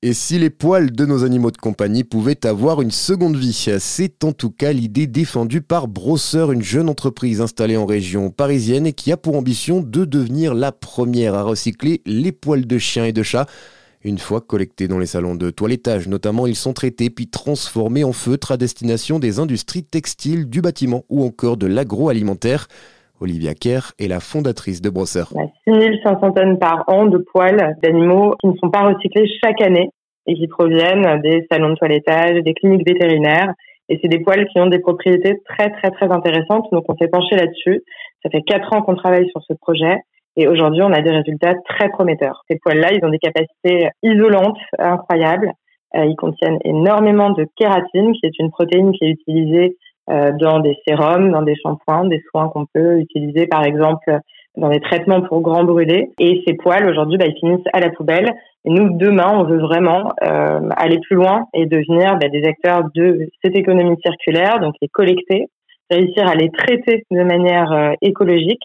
Et si les poils de nos animaux de compagnie pouvaient avoir une seconde vie C'est en tout cas l'idée défendue par Brosseur, une jeune entreprise installée en région parisienne et qui a pour ambition de devenir la première à recycler les poils de chiens et de chats. Une fois collectés dans les salons de toilettage notamment, ils sont traités puis transformés en feutre à destination des industries textiles, du bâtiment ou encore de l'agroalimentaire. Olivia Kerr est la fondatrice de Brosseur. 6500 tonnes par an de poils d'animaux qui ne sont pas recyclés chaque année et qui proviennent des salons de toilettage, des cliniques vétérinaires. Et c'est des poils qui ont des propriétés très, très, très intéressantes. Donc, on s'est penché là-dessus. Ça fait quatre ans qu'on travaille sur ce projet. Et aujourd'hui, on a des résultats très prometteurs. Ces poils-là, ils ont des capacités isolantes incroyables. Euh, ils contiennent énormément de kératine, qui est une protéine qui est utilisée dans des sérums, dans des shampoings, des soins qu'on peut utiliser par exemple dans des traitements pour grands brûlés. Et ces poils aujourd'hui, bah, ils finissent à la poubelle. Et nous, demain, on veut vraiment euh, aller plus loin et devenir bah, des acteurs de cette économie circulaire, donc les collecter, réussir à les traiter de manière euh, écologique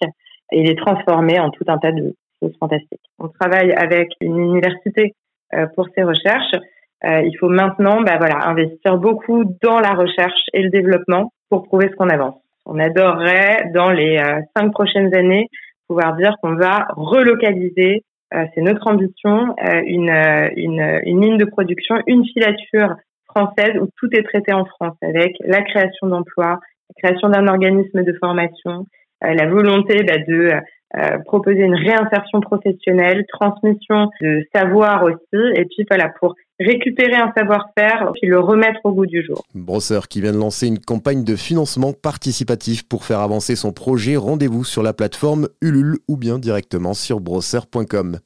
et les transformer en tout un tas de choses fantastiques. On travaille avec une université pour ces recherches euh, il faut maintenant bah, voilà, investir beaucoup dans la recherche et le développement pour prouver ce qu'on avance. On adorerait, dans les euh, cinq prochaines années, pouvoir dire qu'on va relocaliser, euh, c'est notre ambition, une, une, une ligne de production, une filature française où tout est traité en France avec la création d'emplois, la création d'un organisme de formation, la volonté bah, de euh, proposer une réinsertion professionnelle, transmission de savoir aussi, et puis voilà, pour récupérer un savoir-faire, puis le remettre au goût du jour. Brosseur qui vient de lancer une campagne de financement participatif pour faire avancer son projet. Rendez-vous sur la plateforme Ulule ou bien directement sur brosseur.com.